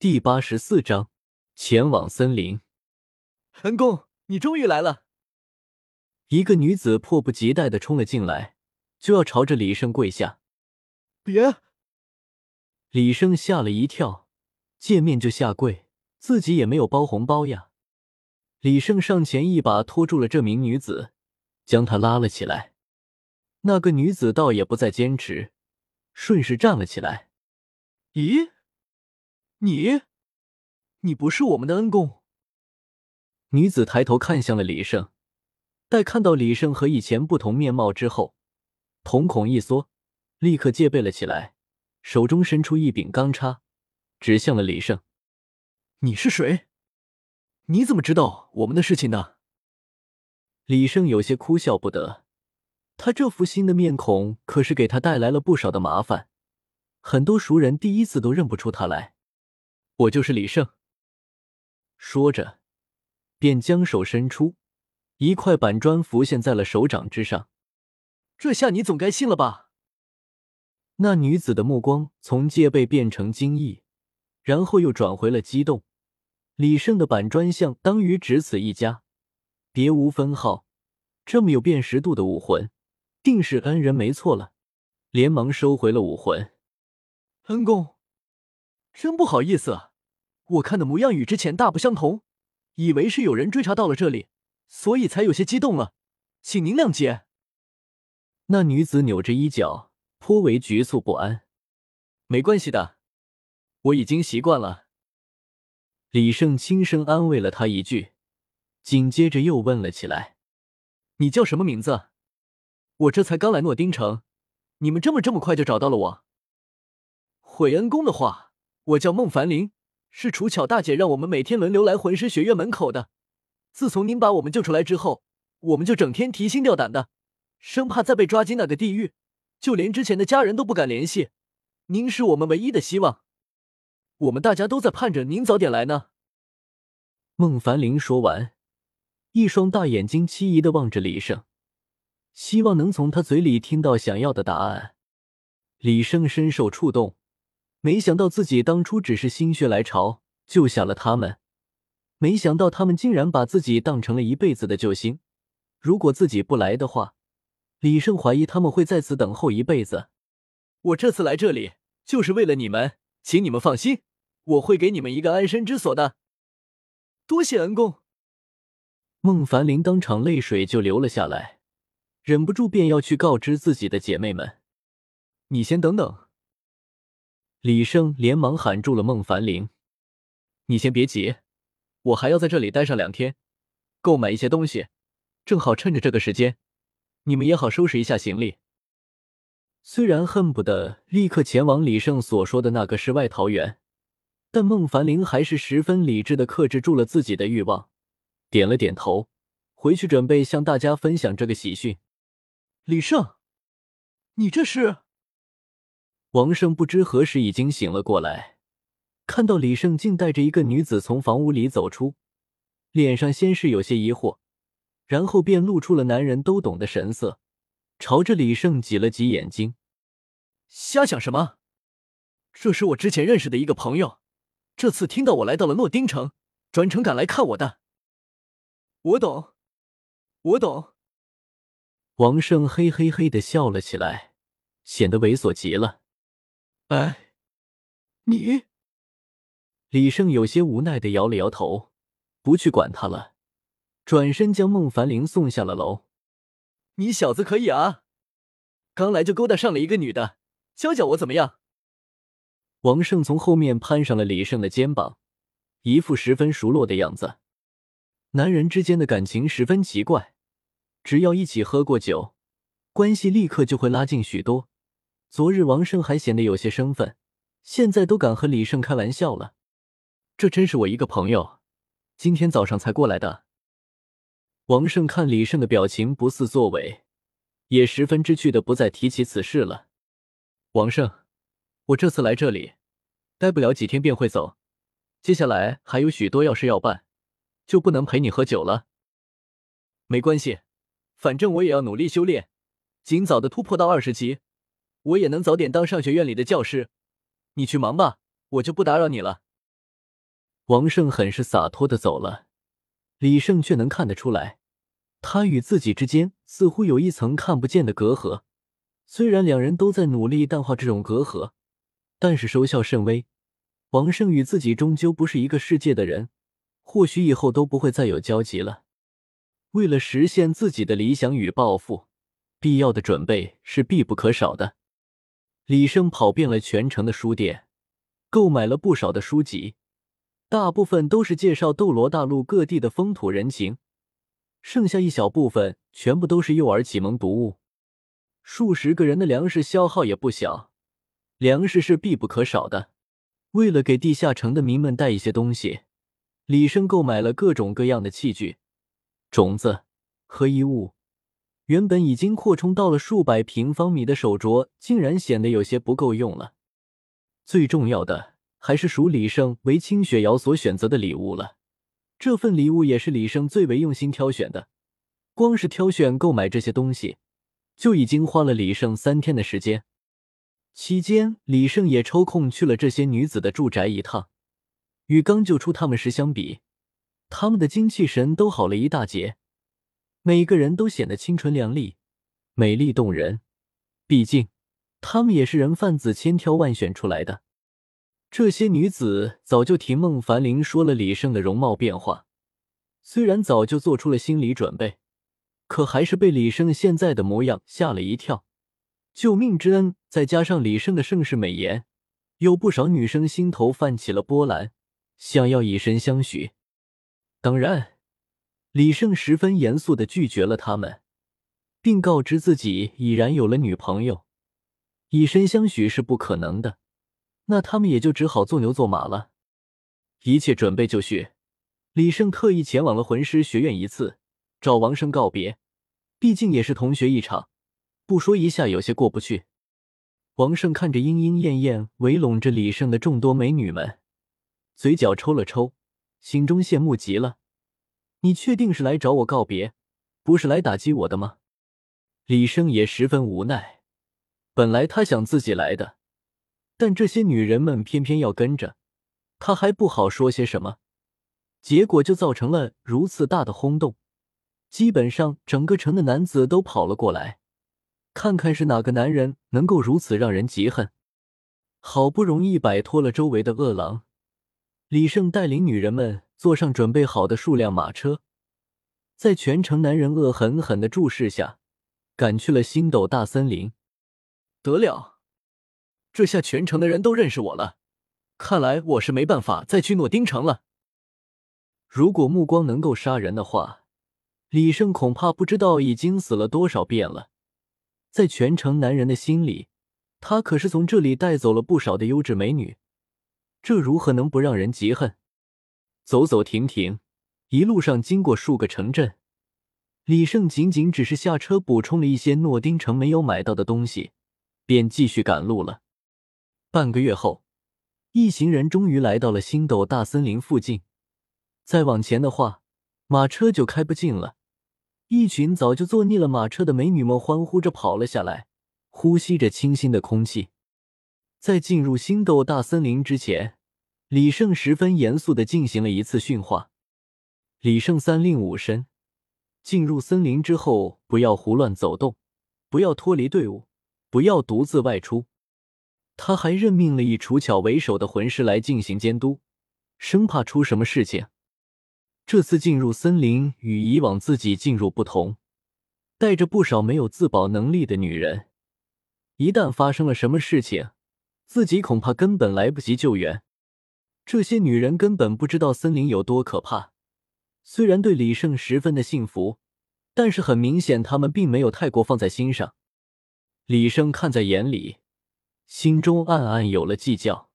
第八十四章，前往森林。恩公，你终于来了！一个女子迫不及待的冲了进来，就要朝着李胜跪下。别！李胜吓了一跳，见面就下跪，自己也没有包红包呀。李胜上前一把拖住了这名女子，将她拉了起来。那个女子倒也不再坚持，顺势站了起来。咦？你，你不是我们的恩公？女子抬头看向了李胜，待看到李胜和以前不同面貌之后，瞳孔一缩，立刻戒备了起来，手中伸出一柄钢叉，指向了李胜：“你是谁？你怎么知道我们的事情呢？”李胜有些哭笑不得，他这副新的面孔可是给他带来了不少的麻烦，很多熟人第一次都认不出他来。我就是李胜。说着，便将手伸出，一块板砖浮现在了手掌之上。这下你总该信了吧？那女子的目光从戒备变成惊异，然后又转回了激动。李胜的板砖像当于只此一家，别无分号。这么有辨识度的武魂，定是恩人没错了。连忙收回了武魂。恩公，真不好意思。我看的模样与之前大不相同，以为是有人追查到了这里，所以才有些激动了，请您谅解。那女子扭着衣角，颇为局促不安。没关系的，我已经习惯了。李胜轻声安慰了她一句，紧接着又问了起来：“你叫什么名字？我这才刚来诺丁城，你们这么这么快就找到了我？悔恩公的话，我叫孟凡林。”是楚巧大姐让我们每天轮流来魂师学院门口的。自从您把我们救出来之后，我们就整天提心吊胆的，生怕再被抓进那个地狱，就连之前的家人都不敢联系。您是我们唯一的希望，我们大家都在盼着您早点来呢。孟凡林说完，一双大眼睛期疑的望着李胜，希望能从他嘴里听到想要的答案。李胜深受触动。没想到自己当初只是心血来潮救下了他们，没想到他们竟然把自己当成了一辈子的救星。如果自己不来的话，李胜怀疑他们会在此等候一辈子。我这次来这里就是为了你们，请你们放心，我会给你们一个安身之所的。多谢恩公。孟凡林当场泪水就流了下来，忍不住便要去告知自己的姐妹们：“你先等等。”李胜连忙喊住了孟凡林：“你先别急，我还要在这里待上两天，购买一些东西，正好趁着这个时间，你们也好收拾一下行李。”虽然恨不得立刻前往李胜所说的那个世外桃源，但孟凡林还是十分理智的克制住了自己的欲望，点了点头，回去准备向大家分享这个喜讯。李胜，你这是？王胜不知何时已经醒了过来，看到李胜竟带着一个女子从房屋里走出，脸上先是有些疑惑，然后便露出了男人都懂的神色，朝着李胜挤了挤眼睛：“瞎想什么？这是我之前认识的一个朋友，这次听到我来到了诺丁城，专程赶来看我的。”我懂，我懂。王胜嘿嘿嘿的笑了起来，显得猥琐极了。哎，你！李胜有些无奈的摇了摇头，不去管他了，转身将孟凡林送下了楼。你小子可以啊，刚来就勾搭上了一个女的，教教我怎么样？王胜从后面攀上了李胜的肩膀，一副十分熟络的样子。男人之间的感情十分奇怪，只要一起喝过酒，关系立刻就会拉近许多。昨日王胜还显得有些生分，现在都敢和李胜开玩笑了。这真是我一个朋友，今天早上才过来的。王胜看李胜的表情不似作伪，也十分知趣的不再提起此事了。王胜，我这次来这里，待不了几天便会走，接下来还有许多要事要办，就不能陪你喝酒了。没关系，反正我也要努力修炼，尽早的突破到二十级。我也能早点当上学院里的教师，你去忙吧，我就不打扰你了。王胜很是洒脱的走了，李胜却能看得出来，他与自己之间似乎有一层看不见的隔阂。虽然两人都在努力淡化这种隔阂，但是收效甚微。王胜与自己终究不是一个世界的人，或许以后都不会再有交集了。为了实现自己的理想与抱负，必要的准备是必不可少的。李胜跑遍了全城的书店，购买了不少的书籍，大部分都是介绍斗罗大陆各地的风土人情，剩下一小部分全部都是幼儿启蒙读物。数十个人的粮食消耗也不小，粮食是必不可少的。为了给地下城的民们带一些东西，李生购买了各种各样的器具、种子和衣物。原本已经扩充到了数百平方米的手镯，竟然显得有些不够用了。最重要的还是属李胜为清雪瑶所选择的礼物了。这份礼物也是李胜最为用心挑选的，光是挑选购买这些东西。就已经花了李胜三天的时间，期间李胜也抽空去了这些女子的住宅一趟。与刚救出他们时相比，他们的精气神都好了一大截，每个人都显得清纯靓丽、美丽动人。毕竟，他们也是人贩子千挑万选出来的。这些女子早就听孟凡林说了李胜的容貌变化，虽然早就做出了心理准备。可还是被李胜现在的模样吓了一跳，救命之恩再加上李胜的盛世美颜，有不少女生心头泛起了波澜，想要以身相许。当然，李胜十分严肃的拒绝了他们，并告知自己已然有了女朋友，以身相许是不可能的。那他们也就只好做牛做马了。一切准备就绪，李胜特意前往了魂师学院一次。找王生告别，毕竟也是同学一场，不说一下有些过不去。王胜看着莺莺燕燕围拢着李胜的众多美女们，嘴角抽了抽，心中羡慕极了。你确定是来找我告别，不是来打击我的吗？李生也十分无奈，本来他想自己来的，但这些女人们偏偏要跟着，他还不好说些什么，结果就造成了如此大的轰动。基本上整个城的男子都跑了过来，看看是哪个男人能够如此让人嫉恨。好不容易摆脱了周围的恶狼，李胜带领女人们坐上准备好的数辆马车，在全城男人恶狠狠的注视下，赶去了星斗大森林。得了，这下全城的人都认识我了，看来我是没办法再去诺丁城了。如果目光能够杀人的话。李胜恐怕不知道已经死了多少遍了，在全城男人的心里，他可是从这里带走了不少的优质美女，这如何能不让人嫉恨？走走停停，一路上经过数个城镇，李胜仅仅只是下车补充了一些诺丁城没有买到的东西，便继续赶路了。半个月后，一行人终于来到了星斗大森林附近，再往前的话，马车就开不进了。一群早就坐腻了马车的美女们欢呼着跑了下来，呼吸着清新的空气。在进入星斗大森林之前，李胜十分严肃的进行了一次训话。李胜三令五申：进入森林之后，不要胡乱走动，不要脱离队伍，不要独自外出。他还任命了以楚巧为首的魂师来进行监督，生怕出什么事情。这次进入森林与以往自己进入不同，带着不少没有自保能力的女人。一旦发生了什么事情，自己恐怕根本来不及救援。这些女人根本不知道森林有多可怕。虽然对李胜十分的信服，但是很明显，他们并没有太过放在心上。李胜看在眼里，心中暗暗有了计较。